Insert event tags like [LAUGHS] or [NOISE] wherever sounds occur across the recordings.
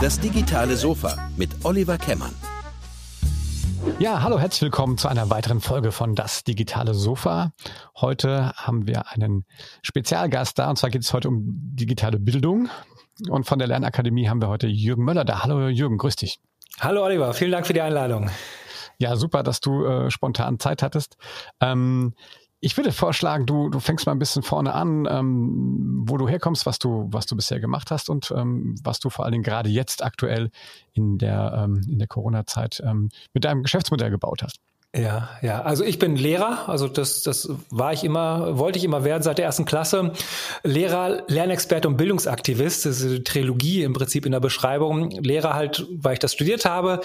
Das digitale Sofa mit Oliver Kemmern. Ja, hallo, herzlich willkommen zu einer weiteren Folge von Das digitale Sofa. Heute haben wir einen Spezialgast da und zwar geht es heute um digitale Bildung. Und von der Lernakademie haben wir heute Jürgen Möller da. Hallo Jürgen, grüß dich. Hallo Oliver, vielen Dank für die Einladung. Ja, super, dass du äh, spontan Zeit hattest. Ähm, ich würde vorschlagen, du, du fängst mal ein bisschen vorne an, ähm, wo du herkommst, was du, was du bisher gemacht hast und ähm, was du vor allen Dingen gerade jetzt aktuell in der, ähm, in der Corona-Zeit ähm, mit deinem Geschäftsmodell gebaut hast. Ja, ja. Also ich bin Lehrer, also das, das war ich immer, wollte ich immer werden seit der ersten Klasse. Lehrer, Lernexperte und Bildungsaktivist. Das ist eine Trilogie im Prinzip in der Beschreibung. Lehrer halt, weil ich das studiert habe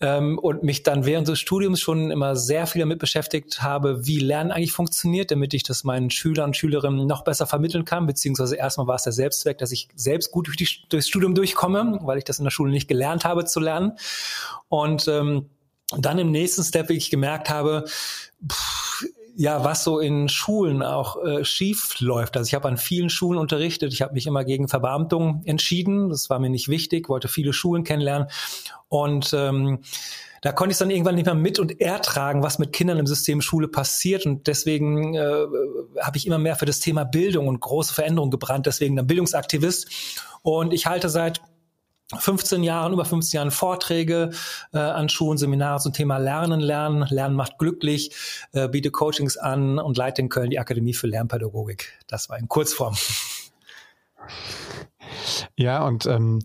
ähm, und mich dann während des Studiums schon immer sehr viel damit beschäftigt habe, wie Lernen eigentlich funktioniert, damit ich das meinen Schülern und Schülerinnen noch besser vermitteln kann. Beziehungsweise erstmal war es der Selbstzweck, dass ich selbst gut durch die, durchs Studium durchkomme, weil ich das in der Schule nicht gelernt habe zu lernen. Und ähm, und dann im nächsten Step wie ich gemerkt habe, pff, ja, was so in Schulen auch äh, schief läuft. Also ich habe an vielen Schulen unterrichtet. Ich habe mich immer gegen Verbeamtung entschieden. Das war mir nicht wichtig, wollte viele Schulen kennenlernen. Und ähm, da konnte ich dann irgendwann nicht mehr mit und ertragen, was mit Kindern im System Schule passiert. Und deswegen äh, habe ich immer mehr für das Thema Bildung und große Veränderungen gebrannt. Deswegen dann Bildungsaktivist. Und ich halte seit 15 Jahren, über 15 Jahren Vorträge äh, an Schulen, Seminare zum Thema Lernen, Lernen, Lernen macht glücklich, äh, biete Coachings an und leite in Köln die Akademie für Lernpädagogik. Das war in Kurzform. Ja, und ähm,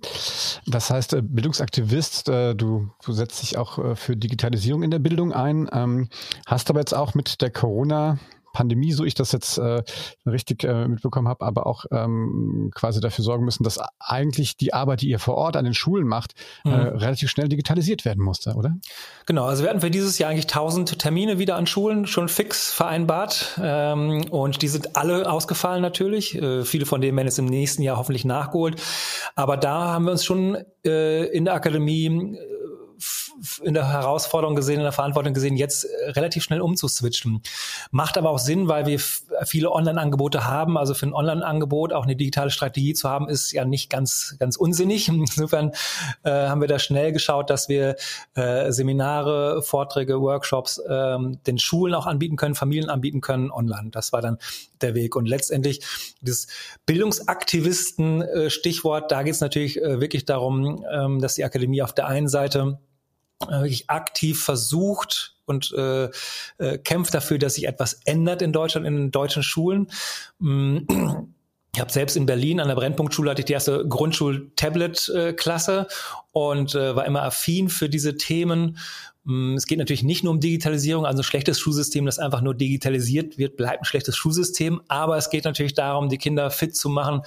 das heißt, äh, Bildungsaktivist, äh, du, du setzt dich auch äh, für Digitalisierung in der Bildung ein, ähm, hast aber jetzt auch mit der Corona- Pandemie, so ich das jetzt äh, richtig äh, mitbekommen habe, aber auch ähm, quasi dafür sorgen müssen, dass eigentlich die Arbeit, die ihr vor Ort an den Schulen macht, äh, mhm. äh, relativ schnell digitalisiert werden musste, oder? Genau, also wir hatten für dieses Jahr eigentlich 1000 Termine wieder an Schulen schon fix vereinbart ähm, und die sind alle ausgefallen natürlich. Äh, viele von denen werden jetzt im nächsten Jahr hoffentlich nachgeholt. Aber da haben wir uns schon äh, in der Akademie in der Herausforderung gesehen, in der Verantwortung gesehen, jetzt äh, relativ schnell umzuswitchen. Macht aber auch Sinn, weil wir viele Online-Angebote haben. Also für ein Online-Angebot auch eine digitale Strategie zu haben, ist ja nicht ganz, ganz unsinnig. [LAUGHS] Insofern äh, haben wir da schnell geschaut, dass wir äh, Seminare, Vorträge, Workshops äh, den Schulen auch anbieten können, Familien anbieten können online. Das war dann der Weg. Und letztendlich das Bildungsaktivisten-Stichwort, äh, da geht es natürlich äh, wirklich darum, ähm, dass die Akademie auf der einen Seite wirklich aktiv versucht und äh, äh, kämpft dafür, dass sich etwas ändert in Deutschland, in deutschen Schulen. Ich habe selbst in Berlin an der Brennpunktschule hatte ich die erste Grundschul-Tablet-Klasse und äh, war immer affin für diese Themen Mm, es geht natürlich nicht nur um Digitalisierung, also ein schlechtes Schulsystem, das einfach nur digitalisiert wird, bleibt ein schlechtes Schulsystem. Aber es geht natürlich darum, die Kinder fit zu machen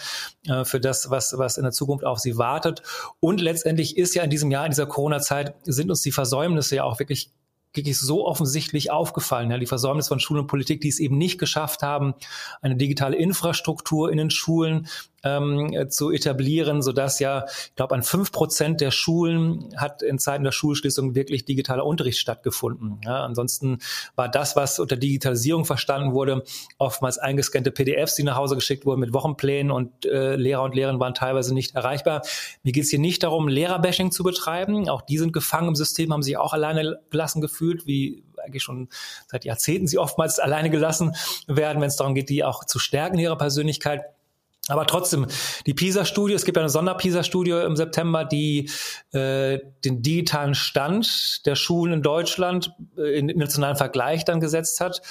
äh, für das, was, was in der Zukunft auf sie wartet. Und letztendlich ist ja in diesem Jahr, in dieser Corona-Zeit, sind uns die Versäumnisse ja auch wirklich wirklich so offensichtlich aufgefallen. Ja, die Versäumnisse von Schule und Politik, die es eben nicht geschafft haben, eine digitale Infrastruktur in den Schulen ähm, äh, zu etablieren, sodass ja, ich glaube, an fünf Prozent der Schulen hat in Zeiten der Schulschließung wirklich digitaler Unterricht stattgefunden. Ja, ansonsten war das, was unter Digitalisierung verstanden wurde, oftmals eingescannte PDFs, die nach Hause geschickt wurden mit Wochenplänen und äh, Lehrer und Lehrerinnen waren teilweise nicht erreichbar. Mir geht es hier nicht darum, Lehrerbashing zu betreiben. Auch die sind gefangen im System, haben sich auch alleine gelassen gefühlt, wie eigentlich schon seit Jahrzehnten sie oftmals alleine gelassen werden, wenn es darum geht, die auch zu stärken in ihrer Persönlichkeit. Aber trotzdem, die PISA-Studie, es gibt eine Sonder-PISA-Studie im September, die äh, den digitalen Stand der Schulen in Deutschland äh, in nationalen Vergleich dann gesetzt hat.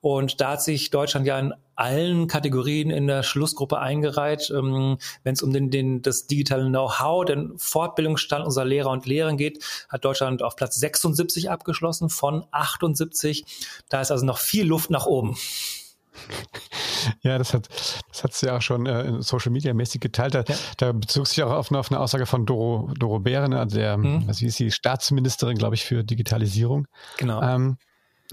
Und da hat sich Deutschland ja in allen Kategorien in der Schlussgruppe eingereiht, ähm, wenn es um den, den, das digitale Know-how, den Fortbildungsstand unserer Lehrer und Lehrerinnen geht, hat Deutschland auf Platz 76 abgeschlossen von 78. Da ist also noch viel Luft nach oben. [LAUGHS] Ja, das hat das hat sie auch schon äh, Social Media mäßig geteilt. Da, ja. da bezog sich auch auf eine, auf eine Aussage von Doro, Doro Bären, also der, mhm. was ist die Staatsministerin, glaube ich, für Digitalisierung. Genau. Ähm,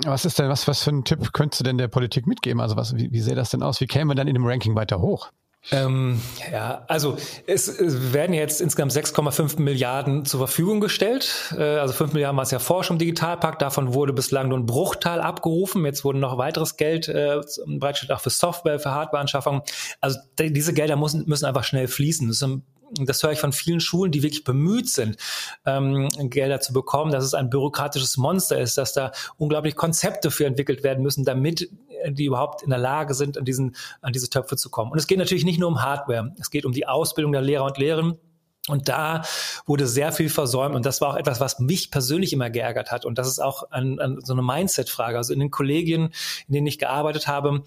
was ist denn, was, was für einen Tipp könntest du denn der Politik mitgeben? Also was, wie, wie sähe das denn aus? Wie kämen wir dann in dem Ranking weiter hoch? Ähm, ja, also es, es werden jetzt insgesamt 6,5 Milliarden zur Verfügung gestellt. Äh, also 5 Milliarden war es ja vorher schon im Digitalpakt. Davon wurde bislang nur ein Bruchteil abgerufen. Jetzt wurde noch weiteres Geld äh, bereitgestellt, auch für Software, für Hardwareanschaffung. Also diese Gelder müssen, müssen einfach schnell fließen. Das ist ein das höre ich von vielen Schulen, die wirklich bemüht sind, ähm, Gelder zu bekommen, dass es ein bürokratisches Monster ist, dass da unglaublich Konzepte für entwickelt werden müssen, damit die überhaupt in der Lage sind, an, diesen, an diese Töpfe zu kommen. Und es geht natürlich nicht nur um Hardware, es geht um die Ausbildung der Lehrer und Lehrerinnen und da wurde sehr viel versäumt und das war auch etwas, was mich persönlich immer geärgert hat. Und das ist auch ein, ein, so eine Mindset-Frage. Also in den Kollegien, in denen ich gearbeitet habe,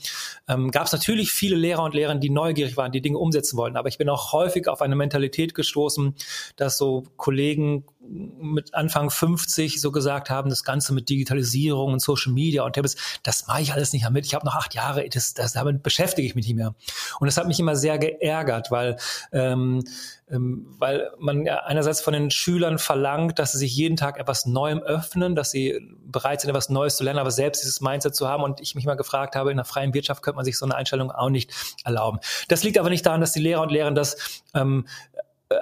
ähm, gab es natürlich viele Lehrer und Lehrerinnen, die neugierig waren, die Dinge umsetzen wollten. Aber ich bin auch häufig auf eine Mentalität gestoßen, dass so Kollegen mit Anfang 50 so gesagt haben, das Ganze mit Digitalisierung und Social Media und Tablets, das mache ich alles nicht mehr mit. Ich habe noch acht Jahre, das, das, damit beschäftige ich mich nicht mehr. Und das hat mich immer sehr geärgert, weil, ähm, ähm, weil man ja einerseits von den Schülern verlangt, dass sie sich jeden Tag etwas Neuem öffnen, dass sie bereit sind, etwas Neues zu lernen, aber selbst dieses Mindset zu haben. Und ich mich mal gefragt habe, in der freien Wirtschaft könnte man sich so eine Einstellung auch nicht erlauben. Das liegt aber nicht daran, dass die Lehrer und Lehrerinnen das ähm,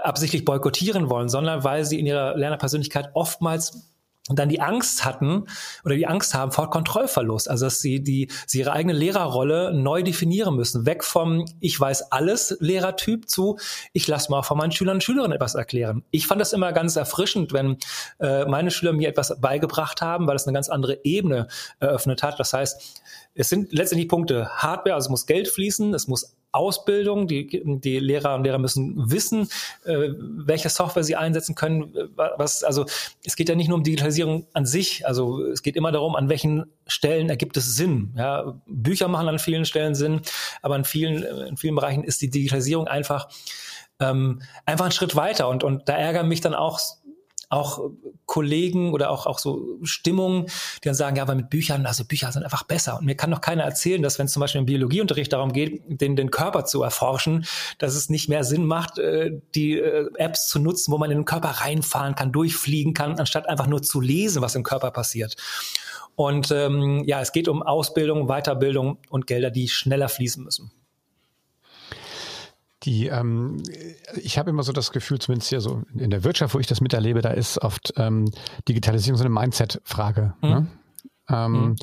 absichtlich boykottieren wollen, sondern weil sie in ihrer Lernerpersönlichkeit oftmals dann die Angst hatten oder die Angst haben vor Kontrollverlust, also dass sie die sie ihre eigene Lehrerrolle neu definieren müssen, weg vom ich weiß alles Lehrertyp zu ich lasse mal von meinen Schülern und Schülerinnen etwas erklären. Ich fand das immer ganz erfrischend, wenn äh, meine Schüler mir etwas beigebracht haben, weil es eine ganz andere Ebene eröffnet hat. Das heißt, es sind letztendlich Punkte Hardware, also es muss Geld fließen, es muss Ausbildung. Die, die Lehrer und Lehrer müssen wissen, äh, welche Software sie einsetzen können. Was, also es geht ja nicht nur um Digitalisierung an sich. Also es geht immer darum, an welchen Stellen ergibt es Sinn. Ja, Bücher machen an vielen Stellen Sinn, aber in vielen, in vielen Bereichen ist die Digitalisierung einfach ähm, einfach ein Schritt weiter. Und, und da ärgern mich dann auch auch Kollegen oder auch, auch so Stimmungen, die dann sagen, ja, aber mit Büchern, also Bücher sind einfach besser. Und mir kann doch keiner erzählen, dass wenn es zum Beispiel im Biologieunterricht darum geht, den, den Körper zu erforschen, dass es nicht mehr Sinn macht, äh, die äh, Apps zu nutzen, wo man in den Körper reinfahren kann, durchfliegen kann, anstatt einfach nur zu lesen, was im Körper passiert. Und ähm, ja, es geht um Ausbildung, Weiterbildung und Gelder, die schneller fließen müssen. Die, ähm, ich habe immer so das Gefühl, zumindest hier so in der Wirtschaft, wo ich das miterlebe, da ist oft ähm, Digitalisierung so eine Mindset-Frage. Mhm. Ne? Ähm, mhm.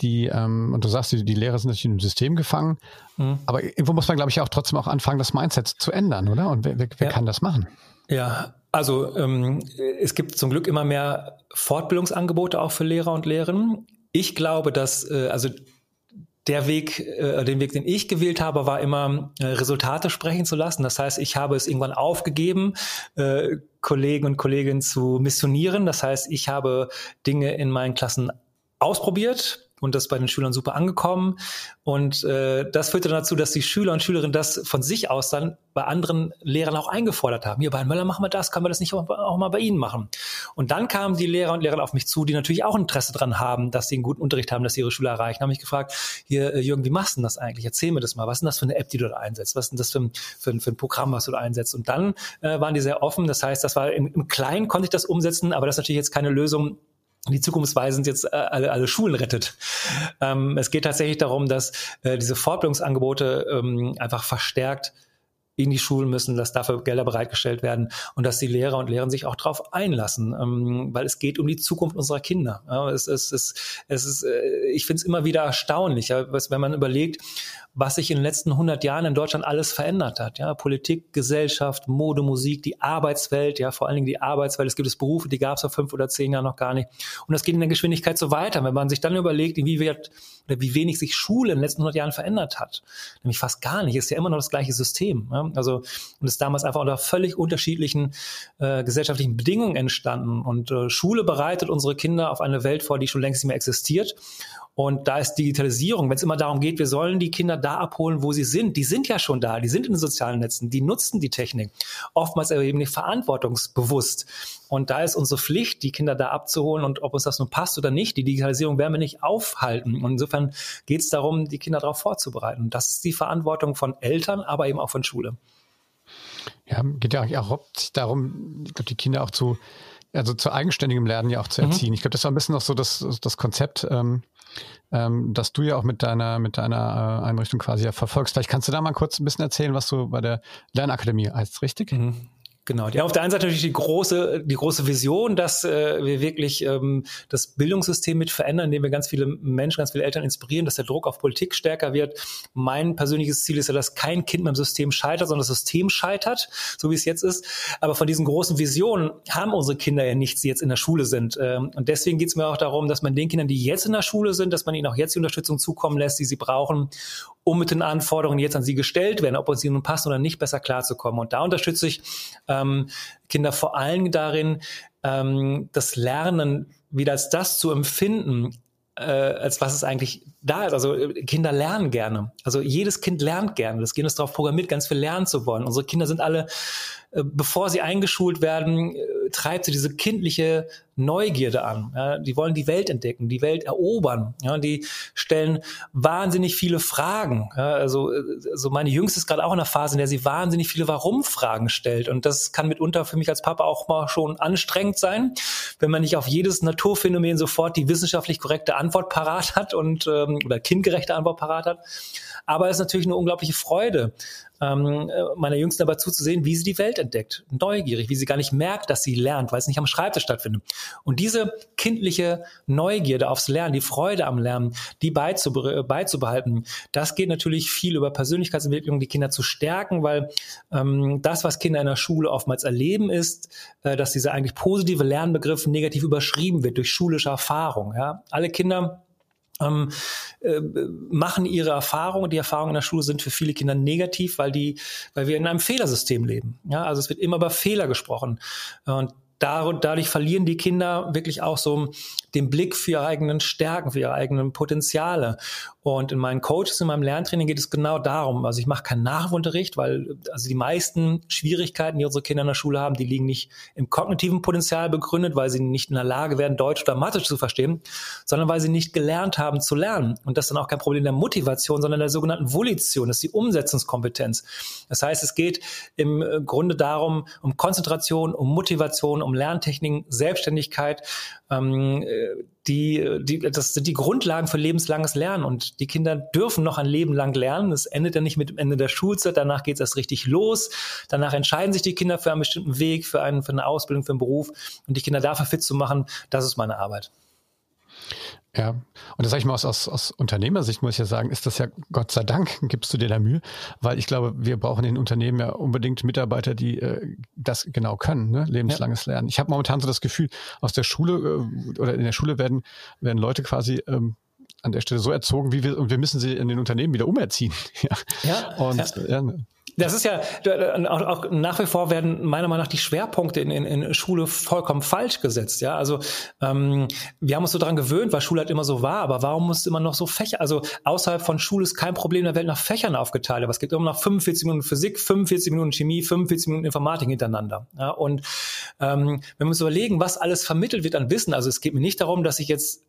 Die, ähm, und du sagst, die, die Lehrer sind natürlich im System gefangen, mhm. aber irgendwo muss man, glaube ich, auch trotzdem auch anfangen, das Mindset zu ändern, oder? Und wer, wer, wer ja. kann das machen? Ja, also ähm, es gibt zum Glück immer mehr Fortbildungsangebote auch für Lehrer und Lehrerinnen. Ich glaube, dass äh, also der Weg, äh, den Weg, den ich gewählt habe, war immer äh, Resultate sprechen zu lassen. Das heißt, ich habe es irgendwann aufgegeben, äh, Kollegen und Kolleginnen zu missionieren. Das heißt, ich habe Dinge in meinen Klassen ausprobiert, und das bei den Schülern super angekommen. Und äh, das führte dann dazu, dass die Schüler und Schülerinnen das von sich aus dann bei anderen Lehrern auch eingefordert haben. Hier bei Herrn Möller machen wir das, können wir das nicht auch mal bei Ihnen machen? Und dann kamen die Lehrer und Lehrerinnen auf mich zu, die natürlich auch Interesse daran haben, dass sie einen guten Unterricht haben, dass sie ihre Schüler erreichen. Haben mich gefragt, hier äh, Jürgen, wie machst du das eigentlich? Erzähl mir das mal. Was ist denn das für eine App, die du da einsetzt? Was ist denn das für ein, für ein, für ein Programm, was du da einsetzt? Und dann äh, waren die sehr offen. Das heißt, das war im, im Kleinen konnte ich das umsetzen, aber das ist natürlich jetzt keine Lösung, die zukunftsweisend jetzt äh, alle, alle Schulen rettet. Ähm, es geht tatsächlich darum, dass äh, diese Fortbildungsangebote ähm, einfach verstärkt in die Schulen müssen, dass dafür Gelder bereitgestellt werden und dass die Lehrer und Lehrerinnen sich auch darauf einlassen, ähm, weil es geht um die Zukunft unserer Kinder. Ja, es, es, es, es ist, äh, ich finde es immer wieder erstaunlich, ja, wenn man überlegt, was sich in den letzten 100 Jahren in Deutschland alles verändert hat. Ja, Politik, Gesellschaft, Mode, Musik, die Arbeitswelt, ja, vor allen Dingen die Arbeitswelt. Es gibt es Berufe, die gab es vor fünf oder zehn Jahren noch gar nicht. Und das geht in der Geschwindigkeit so weiter. Wenn man sich dann überlegt, wie wird oder wie wenig sich Schule in den letzten 100 Jahren verändert hat, nämlich fast gar nicht, ist ja immer noch das gleiche System. Ja? Also und ist damals einfach unter völlig unterschiedlichen äh, gesellschaftlichen Bedingungen entstanden. Und äh, Schule bereitet unsere Kinder auf eine Welt vor, die schon längst nicht mehr existiert. Und da ist Digitalisierung, wenn es immer darum geht, wir sollen die Kinder da abholen, wo sie sind. Die sind ja schon da, die sind in den sozialen Netzen, die nutzen die Technik. Oftmals aber eben nicht verantwortungsbewusst. Und da ist unsere Pflicht, die Kinder da abzuholen und ob uns das nun passt oder nicht, die Digitalisierung werden wir nicht aufhalten. Und insofern geht es darum, die Kinder darauf vorzubereiten. Und das ist die Verantwortung von Eltern, aber eben auch von Schule. Ja, geht ja auch darum, ich glaube, die Kinder auch zu, also zu eigenständigem Lernen ja auch zu mhm. erziehen. Mhm. Ich glaube, das ist ein bisschen noch so das, das Konzept, ähm, ähm, das du ja auch mit deiner, mit deiner äh, Einrichtung quasi ja verfolgst. Vielleicht kannst du da mal kurz ein bisschen erzählen, was du bei der Lernakademie heißt, richtig? Mhm. Genau. Ja, auf der einen Seite natürlich die große, die große Vision, dass äh, wir wirklich ähm, das Bildungssystem mit verändern, indem wir ganz viele Menschen, ganz viele Eltern inspirieren, dass der Druck auf Politik stärker wird. Mein persönliches Ziel ist ja, dass kein Kind beim System scheitert, sondern das System scheitert, so wie es jetzt ist. Aber von diesen großen Visionen haben unsere Kinder ja nichts, die jetzt in der Schule sind. Ähm, und deswegen geht es mir auch darum, dass man den Kindern, die jetzt in der Schule sind, dass man ihnen auch jetzt die Unterstützung zukommen lässt, die sie brauchen, um mit den Anforderungen, die jetzt an sie gestellt werden, ob uns sie nun passen oder nicht, besser klarzukommen. Und da unterstütze ich ähm, Kinder vor allem darin, ähm, das Lernen wieder als das zu empfinden, äh, als was es eigentlich da ist. Also äh, Kinder lernen gerne. Also jedes Kind lernt gerne. Das Gehirn ist darauf programmiert, ganz viel lernen zu wollen. Unsere Kinder sind alle, äh, bevor sie eingeschult werden, äh, treibt sie diese kindliche Neugierde an. Ja, die wollen die Welt entdecken, die Welt erobern. Ja, die stellen wahnsinnig viele Fragen. Ja, also, also meine Jüngste ist gerade auch in einer Phase, in der sie wahnsinnig viele Warum-Fragen stellt. Und das kann mitunter für mich als Papa auch mal schon anstrengend sein, wenn man nicht auf jedes Naturphänomen sofort die wissenschaftlich korrekte Antwort parat hat und ähm, oder kindgerechte Antwort parat hat. Aber es ist natürlich eine unglaubliche Freude, ähm, äh, meiner Jüngsten dabei zuzusehen, wie sie die Welt entdeckt. Neugierig, wie sie gar nicht merkt, dass sie lernt, weil es nicht am Schreibtisch stattfindet. Und diese kindliche Neugierde aufs Lernen, die Freude am Lernen, die beizubehalten, das geht natürlich viel über Persönlichkeitsentwicklung, die Kinder zu stärken, weil ähm, das, was Kinder in der Schule oftmals erleben, ist, äh, dass dieser eigentlich positive Lernbegriff negativ überschrieben wird durch schulische Erfahrung. Ja? Alle Kinder ähm, äh, machen ihre Erfahrungen. Die Erfahrungen in der Schule sind für viele Kinder negativ, weil die, weil wir in einem Fehlersystem leben. Ja, also es wird immer über Fehler gesprochen. Und dadurch verlieren die Kinder wirklich auch so den Blick für ihre eigenen Stärken, für ihre eigenen Potenziale. Und in meinen Coaches, in meinem Lerntraining geht es genau darum. Also ich mache keinen Nachhilfeunterricht, weil also die meisten Schwierigkeiten, die unsere Kinder in der Schule haben, die liegen nicht im kognitiven Potenzial begründet, weil sie nicht in der Lage werden, Deutsch oder Mathe zu verstehen, sondern weil sie nicht gelernt haben zu lernen. Und das ist dann auch kein Problem der Motivation, sondern der sogenannten Volition, das ist die Umsetzungskompetenz. Das heißt, es geht im Grunde darum, um Konzentration, um Motivation, um Lerntechniken, Selbstständigkeit, ähm, die, die, das sind die Grundlagen für lebenslanges Lernen und die Kinder dürfen noch ein Leben lang lernen. Es endet ja nicht mit dem Ende der Schulzeit, danach geht es erst richtig los. Danach entscheiden sich die Kinder für einen bestimmten Weg, für, einen, für eine Ausbildung, für einen Beruf und die Kinder dafür fit zu machen, das ist meine Arbeit. Ja, und das sage ich mal aus, aus, aus Unternehmersicht, muss ich ja sagen, ist das ja Gott sei Dank, [LAUGHS] gibst du dir da Mühe, weil ich glaube, wir brauchen in Unternehmen ja unbedingt Mitarbeiter, die äh, das genau können, ne? lebenslanges ja. Lernen. Ich habe momentan so das Gefühl, aus der Schule äh, oder in der Schule werden, werden Leute quasi ähm, an der Stelle so erzogen, wie wir, und wir müssen sie in den Unternehmen wieder umerziehen. [LAUGHS] ja. ja und ja. ja das ist ja auch, nach wie vor werden meiner Meinung nach die Schwerpunkte in, in, in Schule vollkommen falsch gesetzt. Ja, also ähm, wir haben uns so dran gewöhnt, weil Schule halt immer so war. Aber warum muss immer noch so Fächer? Also außerhalb von Schule ist kein Problem der Welt nach Fächern aufgeteilt. Aber es gibt immer noch 45 Minuten Physik, 45 Minuten Chemie, 45 Minuten Informatik hintereinander. Ja, und ähm, wenn wir uns überlegen, was alles vermittelt wird an Wissen, also es geht mir nicht darum, dass ich jetzt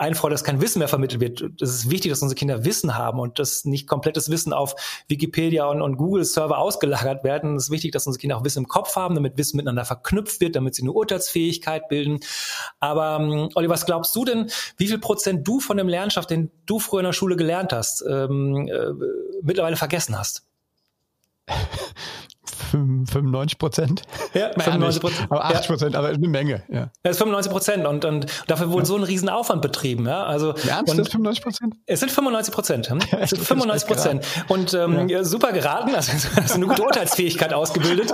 einfordern, dass kein Wissen mehr vermittelt wird. Es ist wichtig, dass unsere Kinder Wissen haben und dass nicht komplettes Wissen auf Wikipedia und, und Google-Server ausgelagert werden. Es ist wichtig, dass unsere Kinder auch Wissen im Kopf haben, damit Wissen miteinander verknüpft wird, damit sie eine Urteilsfähigkeit bilden. Aber ähm, Olli, was glaubst du denn, wie viel Prozent du von dem Lernstoff, den du früher in der Schule gelernt hast, ähm, äh, mittlerweile vergessen hast? [LAUGHS] 95 Prozent. Ja, 95 Prozent. Aber 80 Prozent, ja. aber eine Menge. Ja. Das ist 95 Prozent und, und dafür wurde ja. so ein Riesenaufwand betrieben. Ja, also Ernst, und, 95 Prozent? Es sind 95 Prozent. Hm? [LAUGHS] Es sind 95 Prozent. Und ähm, ja. super geraten, also hast eine gute Urteilsfähigkeit ausgebildet.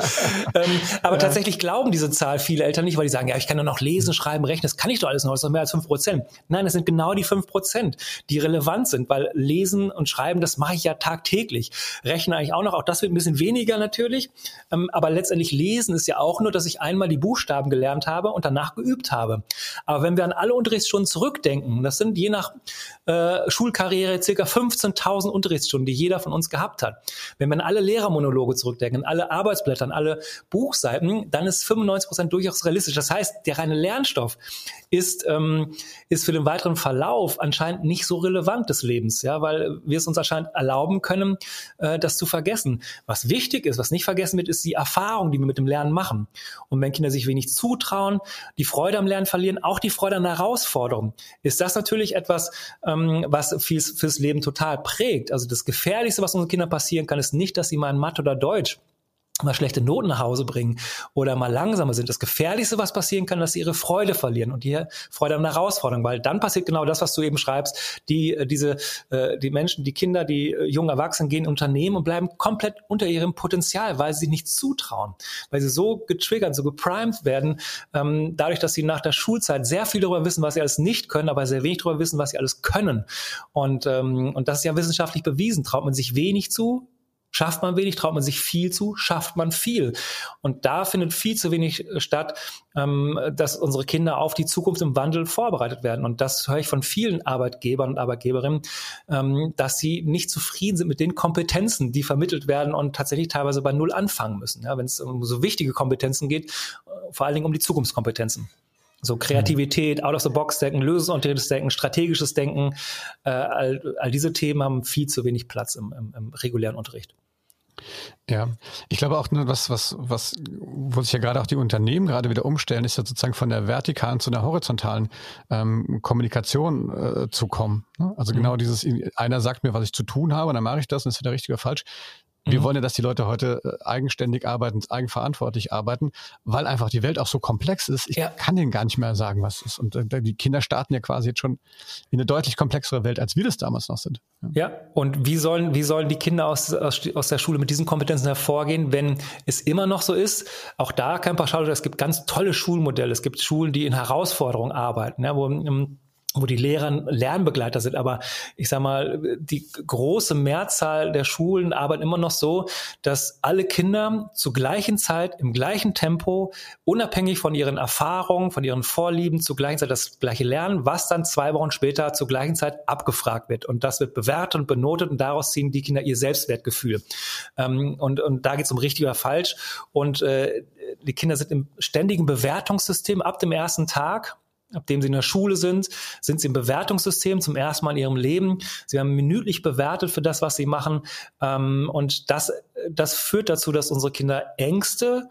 ähm, aber tatsächlich glauben diese Zahl viele Eltern nicht, weil die sagen, ja, ich kann doch noch lesen, schreiben, rechnen, das kann ich doch alles noch, das ist doch mehr als 5 Prozent. Nein, es sind genau die 5 Prozent, die relevant sind, weil Lesen und Schreiben, das mache ich ja tagtäglich. Rechnen eigentlich auch noch, auch das wird ein bisschen weniger natürlich, ähm, aber letztendlich lesen ist ja auch nur, dass ich einmal die Buchstaben gelernt habe und danach geübt habe. Aber wenn wir an alle Unterrichtsstunden zurückdenken, das sind je nach äh, Schulkarriere circa 15.000 Unterrichtsstunden, die jeder von uns gehabt hat. Wenn wir an alle Lehrermonologe zurückdenken, alle Arbeitsblätter, alle Buchseiten, dann ist 95 Prozent durchaus realistisch. Das heißt, der reine Lernstoff ist, ähm, ist für den weiteren Verlauf anscheinend nicht so relevant des Lebens, ja, weil wir es uns anscheinend erlauben können, äh, das zu vergessen. Was wichtig ist, was nicht vergessen wird, ist die Erfahrung, die wir mit dem Lernen machen. Und wenn Kinder sich wenig zutrauen, die Freude am Lernen verlieren, auch die Freude an der Herausforderung, ist das natürlich etwas, ähm, was fürs, fürs Leben total prägt. Also das Gefährlichste, was unseren Kindern passieren kann, ist nicht, dass sie mal in Mathe oder Deutsch mal schlechte Noten nach Hause bringen oder mal langsamer sind. Das Gefährlichste, was passieren kann, dass sie ihre Freude verlieren und die Freude an der Herausforderung, weil dann passiert genau das, was du eben schreibst. Die, äh, diese, äh, die Menschen, die Kinder, die äh, jungen Erwachsenen gehen in Unternehmen und bleiben komplett unter ihrem Potenzial, weil sie sich nicht zutrauen, weil sie so getriggert, so geprimed werden, ähm, dadurch, dass sie nach der Schulzeit sehr viel darüber wissen, was sie alles nicht können, aber sehr wenig darüber wissen, was sie alles können. Und, ähm, und das ist ja wissenschaftlich bewiesen. Traut man sich wenig zu, Schafft man wenig, traut man sich viel zu, schafft man viel. Und da findet viel zu wenig äh, statt, ähm, dass unsere Kinder auf die Zukunft im Wandel vorbereitet werden. Und das höre ich von vielen Arbeitgebern und Arbeitgeberinnen, ähm, dass sie nicht zufrieden sind mit den Kompetenzen, die vermittelt werden und tatsächlich teilweise bei Null anfangen müssen. Wenn es um so wichtige Kompetenzen geht, äh, vor allen Dingen um die Zukunftskompetenzen. So Kreativität, out of the box denken, lösungsorientiertes strategisches Denken, äh, all, all diese Themen haben viel zu wenig Platz im, im, im regulären Unterricht. Ja, ich glaube auch, ne, was, was, was, wo sich ja gerade auch die Unternehmen gerade wieder umstellen, ist ja sozusagen von der vertikalen zu einer horizontalen ähm, Kommunikation äh, zu kommen. Ne? Also mhm. genau dieses, einer sagt mir, was ich zu tun habe, und dann mache ich das und ist wieder richtig oder falsch. Wir mhm. wollen ja, dass die Leute heute äh, eigenständig arbeiten, eigenverantwortlich arbeiten, weil einfach die Welt auch so komplex ist. Ich ja. kann denen gar nicht mehr sagen, was ist. Und äh, die Kinder starten ja quasi jetzt schon in eine deutlich komplexere Welt, als wir das damals noch sind. Ja, und wie sollen, wie sollen die Kinder aus, aus, aus der Schule mit diesen Kompetenzen hervorgehen, wenn es immer noch so ist? Auch da kein Pauschal, es gibt ganz tolle Schulmodelle. Es gibt Schulen, die in Herausforderungen arbeiten, ja, wo im wo die Lehrer Lernbegleiter sind. Aber ich sage mal, die große Mehrzahl der Schulen arbeiten immer noch so, dass alle Kinder zur gleichen Zeit, im gleichen Tempo, unabhängig von ihren Erfahrungen, von ihren Vorlieben, zur gleichen Zeit das gleiche lernen, was dann zwei Wochen später zur gleichen Zeit abgefragt wird. Und das wird bewertet und benotet und daraus ziehen die Kinder ihr Selbstwertgefühl. Ähm, und, und da geht es um richtig oder falsch. Und äh, die Kinder sind im ständigen Bewertungssystem ab dem ersten Tag ab dem sie in der Schule sind, sind sie im Bewertungssystem zum ersten Mal in ihrem Leben. Sie werden minütlich bewertet für das, was sie machen. Ähm, und das, das führt dazu, dass unsere Kinder Ängste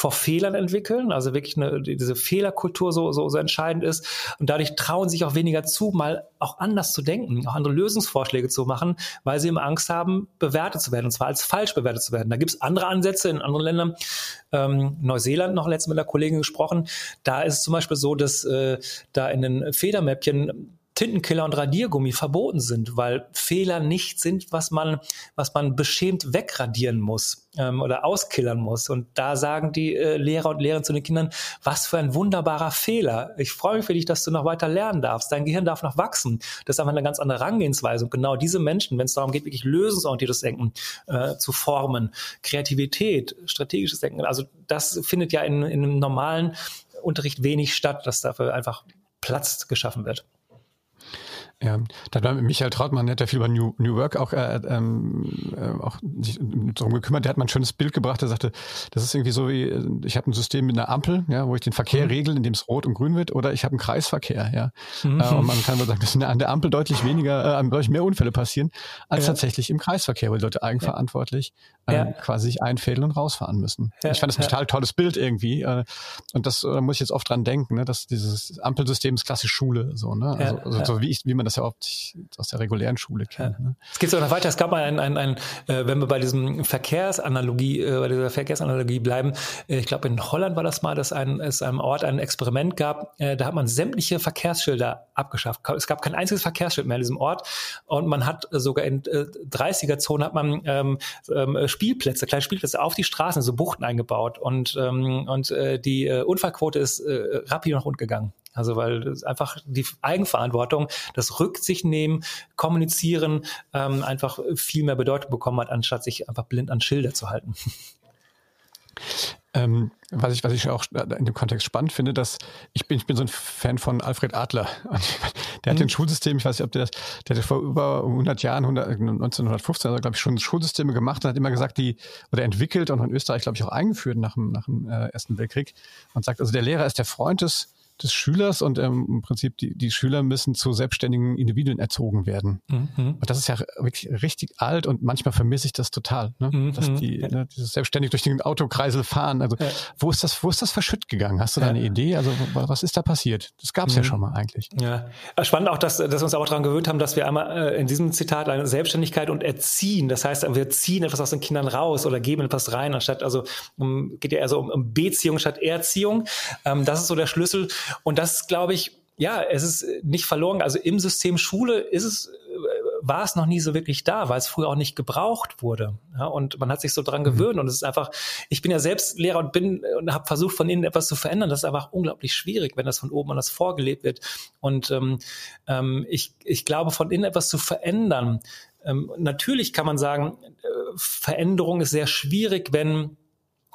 vor Fehlern entwickeln, also wirklich eine, diese Fehlerkultur so, so, so entscheidend ist. Und dadurch trauen sich auch weniger zu, mal auch anders zu denken, auch andere Lösungsvorschläge zu machen, weil sie immer Angst haben, bewertet zu werden, und zwar als falsch bewertet zu werden. Da gibt es andere Ansätze in anderen Ländern. Ähm, Neuseeland noch letztens mit einer Kollegin gesprochen. Da ist es zum Beispiel so, dass äh, da in den Federmäppchen Tintenkiller und Radiergummi verboten sind, weil Fehler nicht sind, was man, was man beschämt wegradieren muss ähm, oder auskillern muss. Und da sagen die äh, Lehrer und Lehrerinnen zu den Kindern, was für ein wunderbarer Fehler. Ich freue mich für dich, dass du noch weiter lernen darfst. Dein Gehirn darf noch wachsen. Das ist einfach eine ganz andere Herangehensweise. Und genau diese Menschen, wenn es darum geht, wirklich lösungsorientiertes Denken äh, zu formen, Kreativität, strategisches Denken, also das findet ja in, in einem normalen Unterricht wenig statt, dass dafür einfach Platz geschaffen wird. Ja, da war Michael Trautmann, der hat ja viel über New, New Work auch, äh, ähm, äh, auch sich darum gekümmert. Der hat mal ein schönes Bild gebracht. Der sagte, das ist irgendwie so wie, ich habe ein System mit einer Ampel, ja, wo ich den Verkehr mhm. regel, indem es rot und grün wird, oder ich habe einen Kreisverkehr, ja. Mhm. Äh, und man kann wohl sagen, dass an der Ampel deutlich weniger, äh, deutlich mehr Unfälle passieren, als ja. tatsächlich im Kreisverkehr, wo die Leute eigenverantwortlich äh, ja. quasi sich einfädeln und rausfahren müssen. Ja. Ich fand das ein total tolles Bild irgendwie. Äh, und das äh, muss ich jetzt oft dran denken, ne, dass dieses Ampelsystem ist klassisch Schule, so, ne? Also, also so wie ich, wie man das das ja oft aus der regulären Schule kennt. Ja. Ne? Es geht sogar noch weiter. Es gab mal ein, ein, ein äh, wenn wir bei diesem Verkehrsanalogie, äh, bei dieser Verkehrsanalogie bleiben, äh, ich glaube in Holland war das mal, dass ein, es einem Ort ein Experiment gab, äh, da hat man sämtliche Verkehrsschilder abgeschafft. Es gab kein einziges Verkehrsschild mehr in diesem Ort und man hat sogar in äh, 30er-Zonen hat man ähm, ähm, Spielplätze, kleine Spielplätze auf die Straßen, so Buchten eingebaut und, ähm, und äh, die äh, Unfallquote ist äh, rapid nach unten gegangen. Also weil einfach die Eigenverantwortung, das Rücksicht nehmen, kommunizieren ähm, einfach viel mehr Bedeutung bekommen hat, anstatt sich einfach blind an Schilder zu halten. Ähm, was ich, was ich auch in dem Kontext spannend finde, dass ich bin, ich bin so ein Fan von Alfred Adler. [LAUGHS] Der hat mhm. ein Schulsystem, ich weiß nicht, ob der das, der hat vor über 100 Jahren, 100, 1915, also glaube ich schon Schulsysteme gemacht und hat immer gesagt, die, oder entwickelt und in Österreich, glaube ich, auch eingeführt nach dem, nach dem äh, Ersten Weltkrieg und sagt, also der Lehrer ist der Freund des des Schülers und ähm, im Prinzip die, die Schüler müssen zu selbstständigen Individuen erzogen werden. Mhm. Und das ist ja wirklich richtig alt und manchmal vermisse ich das total, ne? Mhm. dass die ne, dieses selbstständig durch den Autokreisel fahren. Also ja. wo ist das, wo ist das verschütt gegangen? Hast du da eine Idee? Also was ist da passiert? Das gab es ja mhm. schon mal eigentlich. Ja, spannend auch, dass, dass wir uns auch daran gewöhnt haben, dass wir einmal äh, in diesem Zitat eine Selbstständigkeit und Erziehen, das heißt, wir ziehen etwas aus den Kindern raus oder geben etwas rein, anstatt also um, geht ja eher so um, um Beziehung statt Erziehung. Ähm, das ist so der Schlüssel. Und das glaube ich, ja, es ist nicht verloren. Also im System Schule ist es, äh, war es noch nie so wirklich da, weil es früher auch nicht gebraucht wurde. Ja, und man hat sich so dran mhm. gewöhnt. Und es ist einfach, ich bin ja selbst Lehrer und bin und habe versucht, von innen etwas zu verändern. Das ist einfach unglaublich schwierig, wenn das von oben anders vorgelebt wird. Und ähm, ähm, ich, ich glaube, von innen etwas zu verändern. Ähm, natürlich kann man sagen, äh, Veränderung ist sehr schwierig, wenn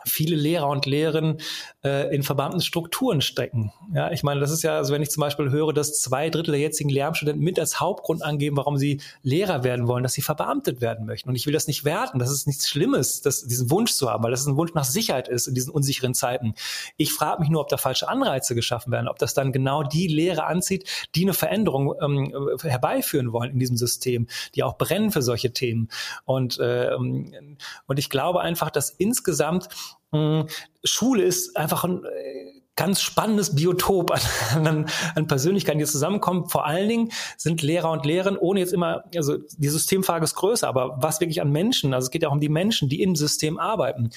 viele Lehrer und Lehrerinnen äh, in verbannten Strukturen stecken. Ja, ich meine, das ist ja, also wenn ich zum Beispiel höre, dass zwei Drittel der jetzigen Lehramtsstudenten mit als Hauptgrund angeben, warum sie Lehrer werden wollen, dass sie verbeamtet werden möchten. Und ich will das nicht werten. Das ist nichts Schlimmes, das, diesen Wunsch zu haben, weil das ein Wunsch nach Sicherheit ist in diesen unsicheren Zeiten. Ich frage mich nur, ob da falsche Anreize geschaffen werden, ob das dann genau die Lehrer anzieht, die eine Veränderung ähm, herbeiführen wollen in diesem System, die auch brennen für solche Themen. Und, äh, und ich glaube einfach, dass insgesamt hm, Schule ist einfach ein äh, ganz spannendes Biotop an, [LAUGHS] an, an Persönlichkeiten, die zusammenkommen. Vor allen Dingen sind Lehrer und Lehrerinnen, ohne jetzt immer, also die Systemfrage ist größer, aber was wirklich an Menschen, also es geht ja auch um die Menschen, die im System arbeiten.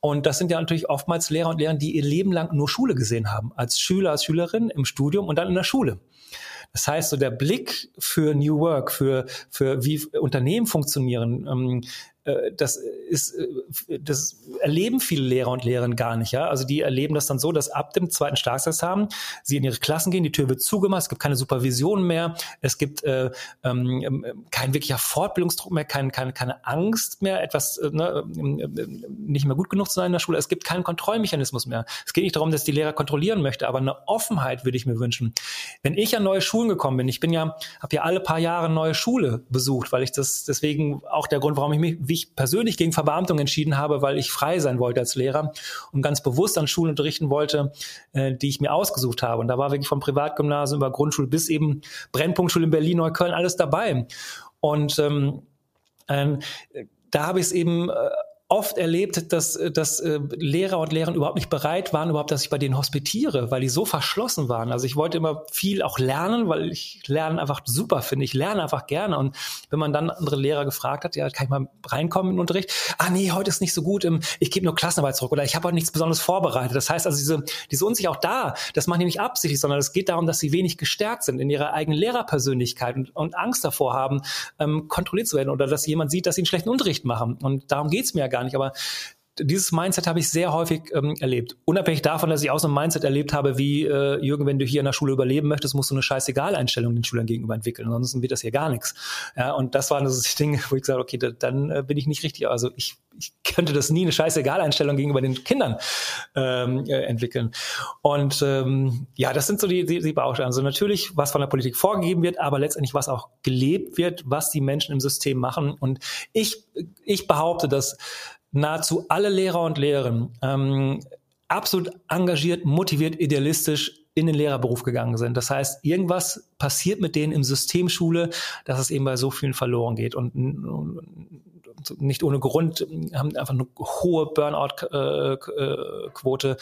Und das sind ja natürlich oftmals Lehrer und Lehrerinnen, die ihr Leben lang nur Schule gesehen haben, als Schüler, als Schülerin im Studium und dann in der Schule. Das heißt, so der Blick für New Work, für, für wie Unternehmen funktionieren, ähm, äh, das ist, äh, das erleben viele Lehrer und Lehrerinnen gar nicht, ja. Also die erleben das dann so, dass ab dem zweiten Staatsexamen sie in ihre Klassen gehen, die Tür wird zugemacht, es gibt keine Supervision mehr, es gibt äh, ähm, ähm kein wirklicher Fortbildungsdruck mehr, kein, keine, keine Angst mehr, etwas äh, ne, ähm, ähm, nicht mehr gut genug zu sein in der Schule. Es gibt keinen Kontrollmechanismus mehr. Es geht nicht darum, dass die Lehrer kontrollieren möchte, aber eine Offenheit würde ich mir wünschen. Wenn ich an neue Schulen gekommen bin, ich bin ja, habe ja alle paar Jahre neue Schule besucht, weil ich das deswegen auch der Grund, warum ich mich wie ich persönlich gegen Verbeamtung entschieden habe, weil ich frei sein wollte als Lehrer und ganz bewusst an Schulen unterrichten wollte, äh, die ich mir ausgesucht habe. Und da war wirklich vom Privatgymnasium über Grundschule bis eben Brennpunktschule in Berlin, Neukölln, alles dabei. Und ähm, äh, da habe ich es eben äh, oft erlebt, dass, dass äh, Lehrer und Lehrerinnen überhaupt nicht bereit waren, überhaupt, dass ich bei denen hospitiere, weil die so verschlossen waren. Also ich wollte immer viel auch lernen, weil ich Lernen einfach super finde. Ich lerne einfach gerne. Und wenn man dann andere Lehrer gefragt hat, ja, kann ich mal reinkommen in den Unterricht? Ah nee, heute ist nicht so gut. Ich gebe nur Klassenarbeit zurück oder ich habe auch nichts Besonderes vorbereitet. Das heißt also, diese, diese Unsicherheit auch da, das machen die nicht absichtlich, sondern es geht darum, dass sie wenig gestärkt sind in ihrer eigenen Lehrerpersönlichkeit und, und Angst davor haben, ähm, kontrolliert zu werden oder dass jemand sieht, dass sie einen schlechten Unterricht machen. Und darum geht's mir ja gar gar nicht, aber dieses Mindset habe ich sehr häufig ähm, erlebt. Unabhängig davon, dass ich auch so ein Mindset erlebt habe, wie äh, Jürgen, wenn du hier in der Schule überleben möchtest, musst du eine Scheißegal-Einstellung den Schülern gegenüber entwickeln. Ansonsten wird das hier gar nichts. Ja, und das waren so [LAUGHS] Dinge, wo ich gesagt habe, okay, da, dann äh, bin ich nicht richtig. Also ich, ich könnte das nie eine Scheißegal-Einstellung gegenüber den Kindern ähm, äh, entwickeln. Und ähm, ja, das sind so die, die, die Bausteine. Also natürlich, was von der Politik vorgegeben wird, aber letztendlich, was auch gelebt wird, was die Menschen im System machen. Und ich, ich behaupte, dass nahezu alle Lehrer und Lehrerinnen ähm, absolut engagiert, motiviert, idealistisch in den Lehrerberuf gegangen sind. Das heißt, irgendwas passiert mit denen im System Schule, dass es eben bei so vielen verloren geht. Und nicht ohne Grund haben einfach eine hohe Burnout-Quote.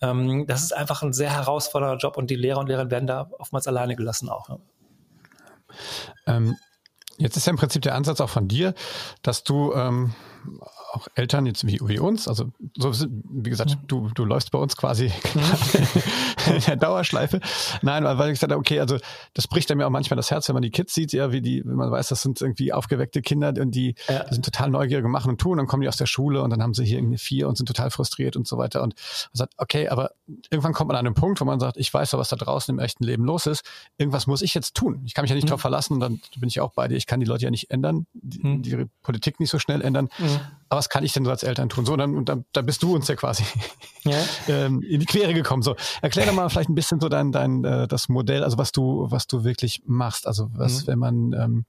Ähm, das ist einfach ein sehr herausfordernder Job und die Lehrer und Lehrerinnen werden da oftmals alleine gelassen auch. Ähm, jetzt ist ja im Prinzip der Ansatz auch von dir, dass du ähm, auch Eltern jetzt wie, wie uns, also so wie gesagt, mhm. du, du läufst bei uns quasi [LAUGHS] in der Dauerschleife. Nein, weil ich gesagt habe, okay, also das bricht mir auch manchmal das Herz, wenn man die Kids sieht, ja, wie die, wenn man weiß, das sind irgendwie aufgeweckte Kinder und die, ja. die sind total neugierig machen und tun, dann kommen die aus der Schule und dann haben sie hier irgendwie vier und sind total frustriert und so weiter und man sagt, okay, aber irgendwann kommt man an einen Punkt, wo man sagt, ich weiß ja, was da draußen im echten Leben los ist, irgendwas muss ich jetzt tun. Ich kann mich ja nicht mhm. darauf verlassen, dann bin ich auch bei dir, ich kann die Leute ja nicht ändern, die, mhm. die Politik nicht so schnell ändern. Mhm aber was kann ich denn so als Eltern tun? So, dann, und dann, da bist du uns ja quasi ja. [LAUGHS] ähm, in die Quere gekommen. So, erklär doch mal vielleicht ein bisschen so dein, dein äh, das Modell, also was du, was du wirklich machst. Also was, mhm. wenn man ähm,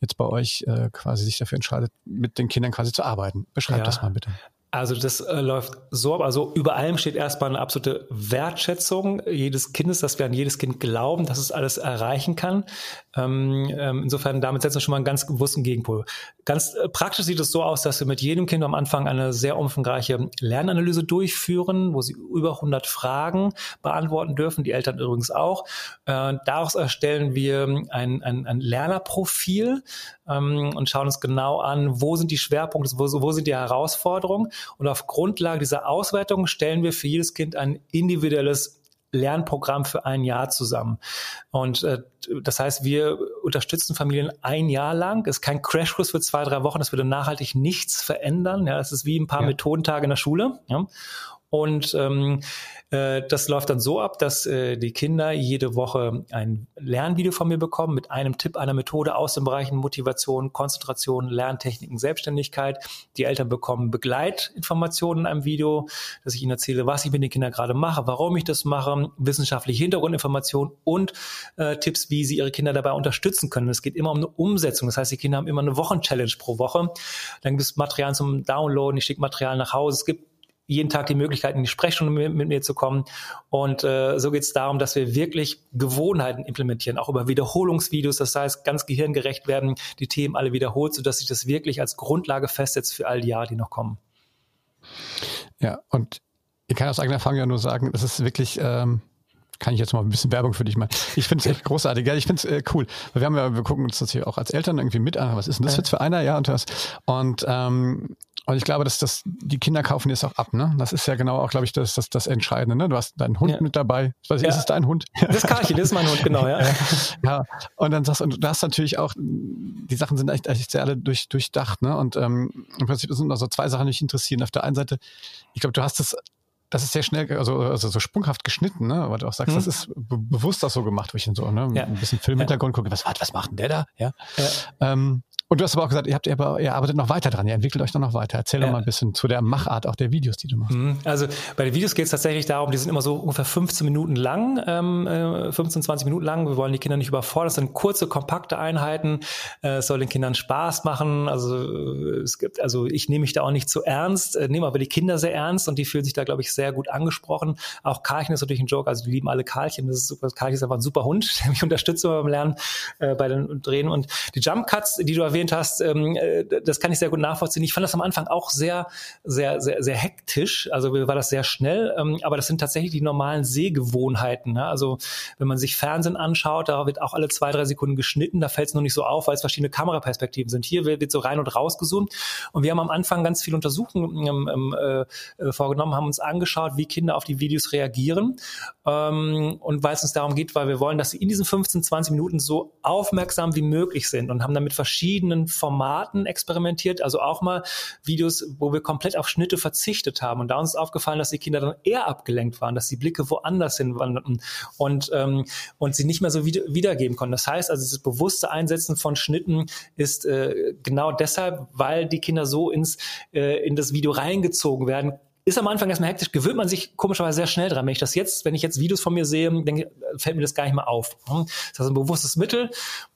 jetzt bei euch äh, quasi sich dafür entscheidet, mit den Kindern quasi zu arbeiten. Beschreib ja. das mal bitte. Also das äh, läuft so ab. Also über allem steht erstmal eine absolute Wertschätzung jedes Kindes, dass wir an jedes Kind glauben, dass es alles erreichen kann. Ähm, ähm, insofern damit setzen wir schon mal einen ganz bewussten Gegenpol. Ganz äh, praktisch sieht es so aus, dass wir mit jedem Kind am Anfang eine sehr umfangreiche Lernanalyse durchführen, wo sie über 100 Fragen beantworten dürfen, die Eltern übrigens auch. Äh, daraus erstellen wir ein, ein, ein Lernerprofil ähm, und schauen uns genau an, wo sind die Schwerpunkte, wo, wo sind die Herausforderungen. Und auf Grundlage dieser Auswertung stellen wir für jedes Kind ein individuelles Lernprogramm für ein Jahr zusammen. Und äh, das heißt, wir unterstützen Familien ein Jahr lang. Es ist kein Crashkurs für zwei, drei Wochen. Das würde nachhaltig nichts verändern. Ja, es ist wie ein paar ja. Methodentage in der Schule. Ja. Und ähm, äh, das läuft dann so ab, dass äh, die Kinder jede Woche ein Lernvideo von mir bekommen mit einem Tipp, einer Methode aus den Bereichen Motivation, Konzentration, Lerntechniken, Selbstständigkeit. Die Eltern bekommen Begleitinformationen in einem Video, dass ich ihnen erzähle, was ich mit den Kindern gerade mache, warum ich das mache, wissenschaftliche Hintergrundinformationen und äh, Tipps, wie sie ihre Kinder dabei unterstützen können. Es geht immer um eine Umsetzung. Das heißt, die Kinder haben immer eine Wochenchallenge pro Woche. Dann gibt es Material zum Downloaden, ich schicke Material nach Hause. Es gibt jeden Tag die Möglichkeit, in die Sprechstunde mit, mit mir zu kommen. Und äh, so geht es darum, dass wir wirklich Gewohnheiten implementieren, auch über Wiederholungsvideos, das heißt ganz gehirngerecht werden, die Themen alle wiederholt, sodass sich das wirklich als Grundlage festsetzt für all die Jahre, die noch kommen. Ja, und ich kann aus eigener Erfahrung ja nur sagen, das ist wirklich ähm, kann ich jetzt mal ein bisschen Werbung für dich machen. Ich finde es echt großartig. Ja, ich finde es äh, cool. Wir haben ja, wir gucken uns das hier auch als Eltern irgendwie mit an. Was ist denn das jetzt für einer? Ja, und das. Und ähm, und ich glaube, dass das, die Kinder kaufen jetzt auch ab, ne? Das ist ja genau auch, glaube ich, das, das, das Entscheidende, ne? Du hast deinen Hund ja. mit dabei. Nicht, ja. ist es dein Hund? Das Karchi, das ist mein Hund, genau, ja. [LAUGHS] ja. Und dann sagst du, und du hast natürlich auch, die Sachen sind echt, echt sehr alle durch, durchdacht, ne? Und ähm, im Prinzip sind noch so zwei Sachen, die mich interessieren. Auf der einen Seite, ich glaube, du hast es das ist sehr schnell, also, also so sprunghaft geschnitten, ne? Aber du auch sagst, mhm. das ist bewusst das so gemacht, wo ich so, ne? Ja. Ein bisschen Filmhintergrund ja. gucke, was, was macht denn der da? Ja. ja. Ähm, und du hast aber auch gesagt, ihr, habt, ihr, arbeitet noch weiter dran, ihr entwickelt euch noch weiter. Erzähl ja. doch mal ein bisschen zu der Machart auch der Videos, die du machst. Mhm. Also bei den Videos geht es tatsächlich darum, die sind immer so ungefähr 15 Minuten lang, ähm, 15, äh, 20 Minuten lang. Wir wollen die Kinder nicht überfordern. Das sind kurze, kompakte Einheiten. Äh, es soll den Kindern Spaß machen. Also äh, es gibt, also ich nehme mich da auch nicht zu ernst, nehme aber die Kinder sehr ernst und die fühlen sich da, glaube ich, sehr gut angesprochen. Auch Karlchen ist natürlich ein Joke, also die lieben alle Karlchen. Das ist super. Karlchen ist einfach ein super Hund, [LAUGHS] der mich unterstützt beim Lernen äh, bei den Drehen. Und die Jump Cuts, die du erwähnt hast, ähm, äh, das kann ich sehr gut nachvollziehen. Ich fand das am Anfang auch sehr, sehr, sehr, sehr hektisch. Also war das sehr schnell. Ähm, aber das sind tatsächlich die normalen Sehgewohnheiten. Ne? Also wenn man sich Fernsehen anschaut, da wird auch alle zwei, drei Sekunden geschnitten. Da fällt es nur nicht so auf, weil es verschiedene Kameraperspektiven sind. Hier wird, so rein und raus gezoomt. Und wir haben am Anfang ganz viele Untersuchungen ähm, ähm äh, äh, vorgenommen, haben uns angeschaut, wie Kinder auf die Videos reagieren. Ähm, und weil es uns darum geht, weil wir wollen, dass sie in diesen 15, 20 Minuten so aufmerksam wie möglich sind und haben damit verschiedenen Formaten Formaten experimentiert, also auch mal Videos, wo wir komplett auf Schnitte verzichtet haben. Und da uns ist aufgefallen, dass die Kinder dann eher abgelenkt waren, dass die Blicke woanders hinwanderten und, ähm, und sie nicht mehr so wieder, wiedergeben konnten. Das heißt also, dieses bewusste Einsetzen von Schnitten ist äh, genau deshalb, weil die Kinder so ins, äh, in das Video reingezogen werden, ist am Anfang erstmal hektisch, gewöhnt man sich komischerweise sehr schnell dran. Wenn ich das jetzt, wenn ich jetzt Videos von mir sehe, denke, fällt mir das gar nicht mehr auf. Das ist ein bewusstes Mittel.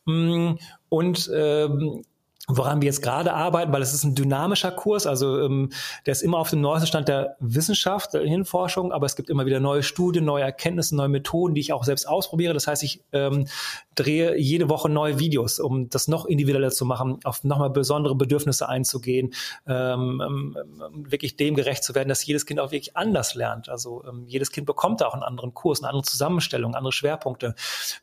Mm, und ähm, woran wir jetzt gerade arbeiten, weil es ist ein dynamischer Kurs, also ähm, der ist immer auf dem neuesten Stand der Wissenschaft, der Hirnforschung, aber es gibt immer wieder neue Studien, neue Erkenntnisse, neue Methoden, die ich auch selbst ausprobiere. Das heißt, ich ähm, drehe jede Woche neue Videos, um das noch individueller zu machen, auf nochmal besondere Bedürfnisse einzugehen, ähm, ähm, wirklich dem gerecht zu werden, dass jedes Kind auch wirklich anders lernt. Also ähm, jedes Kind bekommt da auch einen anderen Kurs, eine andere Zusammenstellung, andere Schwerpunkte.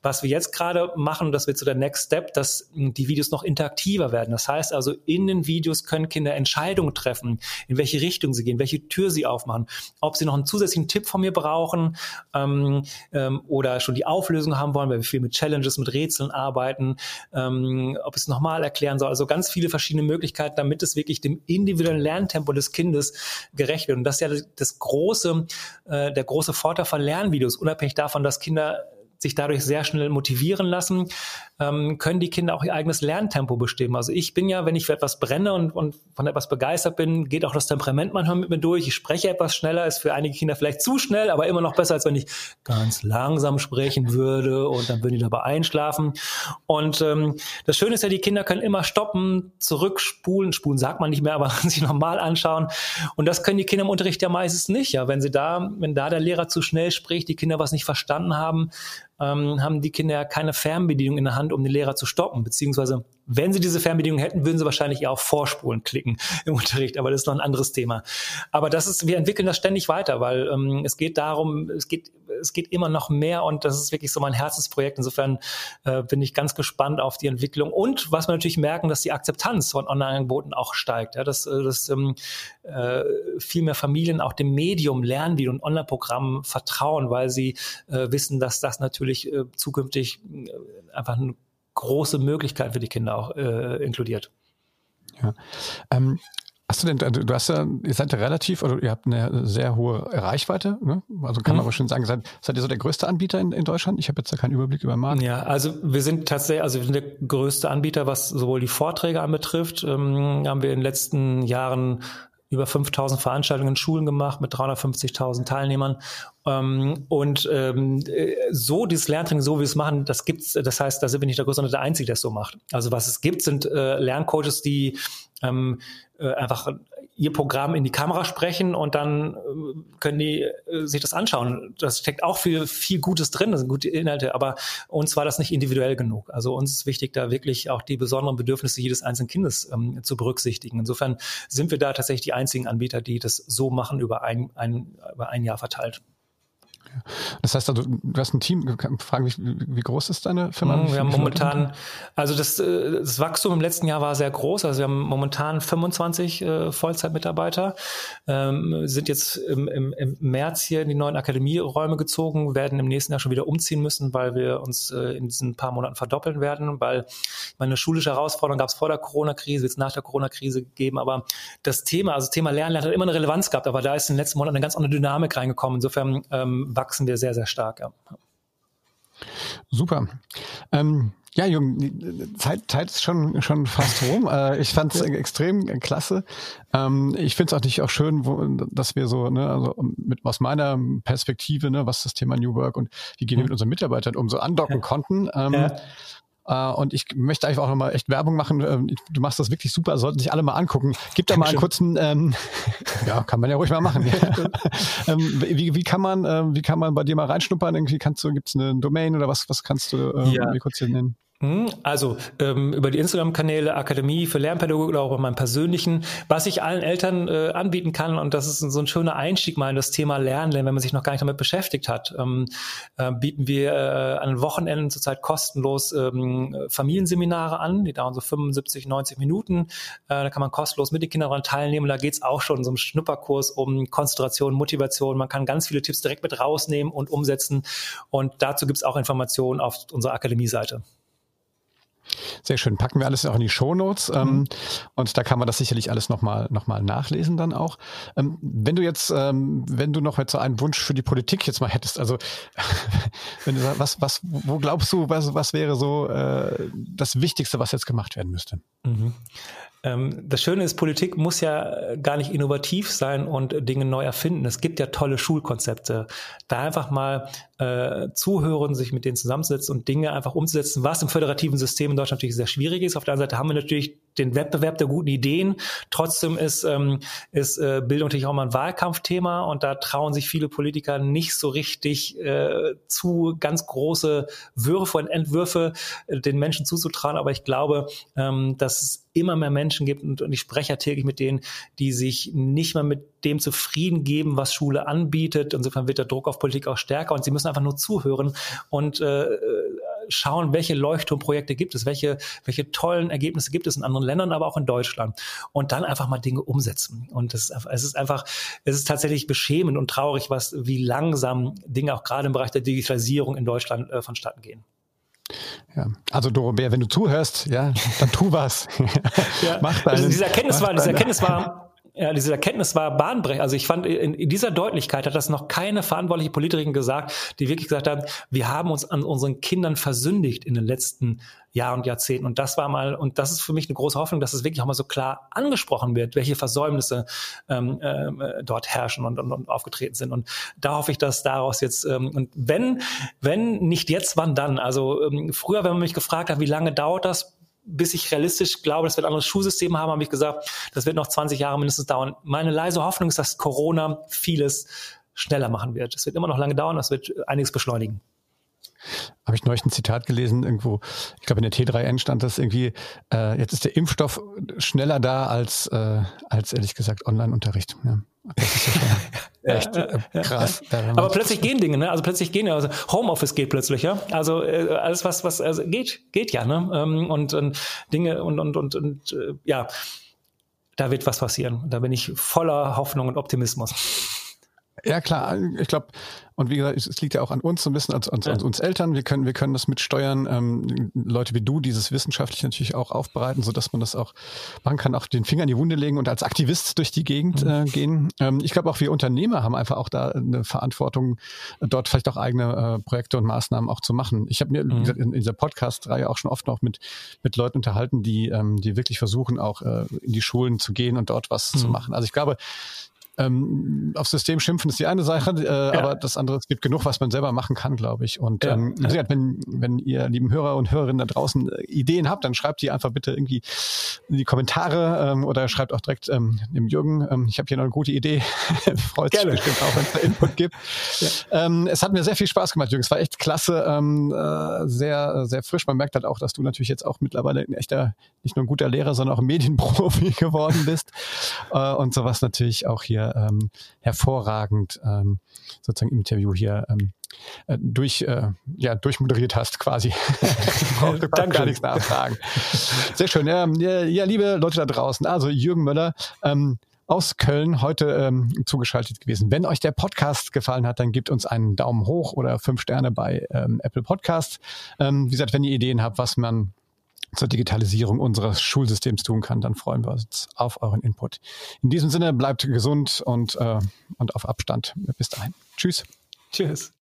Was wir jetzt gerade machen, das wird so der Next Step, dass die Videos noch interaktiver werden. Das heißt also, in den Videos können Kinder Entscheidungen treffen, in welche Richtung sie gehen, welche Tür sie aufmachen, ob sie noch einen zusätzlichen Tipp von mir brauchen ähm, ähm, oder schon die Auflösung haben wollen, weil wir viel mit Challenges, mit Rätseln arbeiten, ähm, ob es nochmal erklären soll. Also ganz viele verschiedene Möglichkeiten, damit es wirklich dem individuellen Lerntempo des Kindes gerecht wird. Und das ist ja das große, äh, der große Vorteil von Lernvideos, unabhängig davon, dass Kinder sich dadurch sehr schnell motivieren lassen, ähm, können die Kinder auch ihr eigenes Lerntempo bestimmen. Also ich bin ja, wenn ich für etwas brenne und, und von etwas begeistert bin, geht auch das Temperament manchmal mit mir durch. Ich spreche etwas schneller, ist für einige Kinder vielleicht zu schnell, aber immer noch besser, als wenn ich ganz langsam sprechen würde und dann würden die dabei einschlafen. Und ähm, das Schöne ist ja, die Kinder können immer stoppen, zurückspulen, spulen sagt man nicht mehr, aber [LAUGHS] sich nochmal anschauen. Und das können die Kinder im Unterricht ja meistens nicht. Ja, wenn sie da, wenn da der Lehrer zu schnell spricht, die Kinder was nicht verstanden haben, ähm, haben die Kinder ja keine Fernbedienung in der Hand, um den Lehrer zu stoppen. Beziehungsweise, wenn sie diese Fernbedienung hätten, würden sie wahrscheinlich eher auf Vorspulen klicken [LAUGHS] im Unterricht. Aber das ist noch ein anderes Thema. Aber das ist, wir entwickeln das ständig weiter, weil ähm, es geht darum, es geht, es geht immer noch mehr und das ist wirklich so mein Herzensprojekt. Insofern äh, bin ich ganz gespannt auf die Entwicklung. Und was wir natürlich merken, dass die Akzeptanz von Online-Angeboten auch steigt. Ja, dass, äh, dass ähm, äh, viel mehr Familien auch dem Medium lernen, wie und Online-Programmen vertrauen, weil sie äh, wissen, dass das natürlich äh, zukünftig äh, einfach eine große Möglichkeit für die Kinder auch äh, inkludiert. Ja. Ähm, Hast du denn, also du hast ja, ihr seid ja relativ, oder ihr habt eine sehr hohe Reichweite, ne? Also kann man mhm. aber schon sagen, seid, seid ihr so der größte Anbieter in, in Deutschland? Ich habe jetzt da keinen Überblick über den Markt. Ja, also wir sind tatsächlich, also wir sind der größte Anbieter, was sowohl die Vorträge anbetrifft, ähm, haben wir in den letzten Jahren über 5000 Veranstaltungen in Schulen gemacht mit 350.000 Teilnehmern. Ähm, und ähm, so dieses Lerntraining, so wie wir es machen, das gibt's. Das heißt, da sind wir nicht der Größte, sondern der Einzige, der es so macht. Also was es gibt, sind äh, Lerncoaches, die ähm, äh, einfach ihr Programm in die Kamera sprechen und dann äh, können die äh, sich das anschauen. Das steckt auch viel, viel Gutes drin, das sind gute Inhalte, aber uns war das nicht individuell genug. Also uns ist wichtig, da wirklich auch die besonderen Bedürfnisse jedes einzelnen Kindes ähm, zu berücksichtigen. Insofern sind wir da tatsächlich die einzigen Anbieter, die das so machen über ein, ein, über ein Jahr verteilt. Das heißt also, du hast ein Team, fragen wie, wie groß ist deine Firma? Mhm, wir haben momentan, also das, äh, das Wachstum im letzten Jahr war sehr groß. Also wir haben momentan 25 äh, Vollzeitmitarbeiter, ähm, sind jetzt im, im, im März hier in die neuen Akademieräume gezogen, werden im nächsten Jahr schon wieder umziehen müssen, weil wir uns äh, in diesen paar Monaten verdoppeln werden, weil meine schulische Herausforderung gab es vor der Corona-Krise, jetzt nach der Corona-Krise gegeben, aber das Thema, also das Thema Lernen hat immer eine Relevanz gehabt, aber da ist in den letzten Monaten eine ganz andere Dynamik reingekommen. Insofern ähm, wachsen wir sehr, sehr stark. Ja. Super. Ähm, ja, Jürgen, Zeit, Zeit ist schon, schon fast rum. Äh, ich fand es extrem klasse. Ähm, ich finde es auch nicht auch schön, wo, dass wir so, ne, also mit, aus meiner Perspektive, ne, was das Thema New Work und wie gehen wir mit unseren Mitarbeitern um, so andocken ja. konnten. Ähm, ja. Äh, und ich möchte einfach auch nochmal echt Werbung machen. Ähm, du machst das wirklich super, sollten sich alle mal angucken. Gib da mal einen kurzen, ähm, [LAUGHS] ja, kann man ja ruhig mal machen. [LAUGHS] ähm, wie, wie, kann man, äh, wie kann man bei dir mal reinschnuppern? Irgendwie kannst du, gibt's eine Domain oder was, was kannst du äh, ja. mir kurz hier nennen? Hm, also ähm, über die Instagram-Kanäle Akademie für Lernpädagogik oder auch bei meinem persönlichen, was ich allen Eltern äh, anbieten kann und das ist so ein schöner Einstieg mal in das Thema Lernen, wenn man sich noch gar nicht damit beschäftigt hat, ähm, äh, bieten wir äh, an Wochenenden zurzeit kostenlos ähm, Familienseminare an, die dauern so 75, 90 Minuten. Äh, da kann man kostenlos mit den Kindern daran teilnehmen. Da geht's auch schon so einem Schnupperkurs um Konzentration, Motivation. Man kann ganz viele Tipps direkt mit rausnehmen und umsetzen und dazu gibt's auch Informationen auf unserer Akademie-Seite. Sehr schön. Packen wir alles auch in die Shownotes. Ähm, mhm. und da kann man das sicherlich alles nochmal noch mal nachlesen dann auch. Ähm, wenn du jetzt, ähm, wenn du noch jetzt so einen Wunsch für die Politik jetzt mal hättest, also [LAUGHS] wenn du was, was, wo glaubst du, was, was wäre so äh, das Wichtigste, was jetzt gemacht werden müsste? Mhm. Ähm, das Schöne ist, Politik muss ja gar nicht innovativ sein und Dinge neu erfinden. Es gibt ja tolle Schulkonzepte. Da einfach mal äh, zuhören, sich mit denen zusammenzusetzen und Dinge einfach umzusetzen, was im föderativen System in Deutschland natürlich sehr schwierig ist. Auf der anderen Seite haben wir natürlich den Wettbewerb der guten Ideen. Trotzdem ist, ähm, ist äh, Bildung natürlich auch mal ein Wahlkampfthema und da trauen sich viele Politiker nicht so richtig äh, zu, ganz große Würfe und Entwürfe äh, den Menschen zuzutrauen. Aber ich glaube, ähm, dass immer mehr Menschen gibt und, und ich spreche ja täglich mit denen, die sich nicht mehr mit dem zufrieden geben, was Schule anbietet. Insofern wird der Druck auf Politik auch stärker und sie müssen einfach nur zuhören und äh, schauen, welche Leuchtturmprojekte gibt es, welche, welche tollen Ergebnisse gibt es in anderen Ländern, aber auch in Deutschland. Und dann einfach mal Dinge umsetzen. Und es, es ist einfach, es ist tatsächlich beschämend und traurig, was, wie langsam Dinge auch gerade im Bereich der Digitalisierung in Deutschland äh, vonstatten gehen. Ja, also Dorobert, wenn du zuhörst, ja, dann tu was. [LAUGHS] ja. Mach deinen, also diese Erkenntnis war, diese Erkenntnis war Ja, diese Erkenntnis war bahnbrechend. Also ich fand, in, in, dieser Deutlichkeit hat das noch keine verantwortliche Politikerin gesagt, die wirklich gesagt haben, wir haben uns an unseren Kindern versündigt in den letzten Jahren und Jahrzehnten. Und das war mal, und das ist für mich eine große Hoffnung, dass es wirklich auch mal so klar angesprochen wird, welche Versäumnisse ähm, äh, dort herrschen und, und, und, aufgetreten sind. Und da hoffe ich, dass daraus jetzt, ähm, und wenn, wenn nicht jetzt, wann dann? Also ähm, früher, wenn man mich gefragt hat, wie lange dauert das, bis ich realistisch glaube, dass wir ein anderes Schulsystem haben, habe ich gesagt, das wird noch 20 Jahre mindestens dauern. Meine leise Hoffnung ist, dass Corona vieles schneller machen wird. Es wird immer noch lange dauern, das wird einiges beschleunigen habe ich neulich ein Zitat gelesen, irgendwo, ich glaube in der T3N stand das irgendwie, äh, jetzt ist der Impfstoff schneller da als, äh, als ehrlich gesagt Online-Unterricht. Ja. [LAUGHS] Ja echt äh, krass. Aber plötzlich gehen Dinge, ne? Also plötzlich gehen ja, also Homeoffice geht plötzlich, ja. Also äh, alles was was also geht geht ja, ne? Ähm, und, und Dinge und und und, und äh, ja, da wird was passieren. Da bin ich voller Hoffnung und Optimismus. Ja, klar. Ich glaube, und wie gesagt, es liegt ja auch an uns so ein bisschen, an, an, an uns Eltern. Wir können, wir können das mitsteuern. Ähm, Leute wie du, dieses wissenschaftlich natürlich auch aufbereiten, so dass man das auch machen kann, auch den Finger in die Wunde legen und als Aktivist durch die Gegend mhm. äh, gehen. Ähm, ich glaube, auch wir Unternehmer haben einfach auch da eine Verantwortung, dort vielleicht auch eigene äh, Projekte und Maßnahmen auch zu machen. Ich habe mir mhm. in, in dieser Podcast-Reihe auch schon oft noch mit, mit Leuten unterhalten, die, ähm, die wirklich versuchen, auch äh, in die Schulen zu gehen und dort was mhm. zu machen. Also ich glaube, ähm, aufs System schimpfen ist die eine Sache, äh, ja. aber das andere, es gibt genug, was man selber machen kann, glaube ich. Und ja. ähm, ja. wenn, wenn ihr, lieben Hörer und Hörerinnen da draußen äh, Ideen habt, dann schreibt die einfach bitte irgendwie in die Kommentare ähm, oder schreibt auch direkt ähm, dem Jürgen. Ähm, ich habe hier noch eine gute Idee. [LAUGHS] Freut sich bestimmt auch, wenn es da Input gibt. Ja. Ähm, es hat mir sehr viel Spaß gemacht, Jürgen. Es war echt klasse, ähm, äh, sehr, sehr frisch. Man merkt halt auch, dass du natürlich jetzt auch mittlerweile ein echter, nicht nur ein guter Lehrer, sondern auch ein Medienprofi [LAUGHS] geworden bist. Äh, und sowas natürlich auch hier ähm, hervorragend ähm, sozusagen im Interview hier ähm, äh, durch, äh, ja, durchmoderiert hast quasi. [LAUGHS] Braucht Danke. gar nichts nachfragen. Sehr schön. Ja, ja, liebe Leute da draußen, also Jürgen Möller, ähm, aus Köln heute ähm, zugeschaltet gewesen. Wenn euch der Podcast gefallen hat, dann gebt uns einen Daumen hoch oder fünf Sterne bei ähm, Apple Podcasts. Ähm, wie gesagt, wenn ihr Ideen habt, was man zur Digitalisierung unseres Schulsystems tun kann, dann freuen wir uns auf euren Input. In diesem Sinne bleibt gesund und, äh, und auf Abstand. Bis dahin. Tschüss. Tschüss.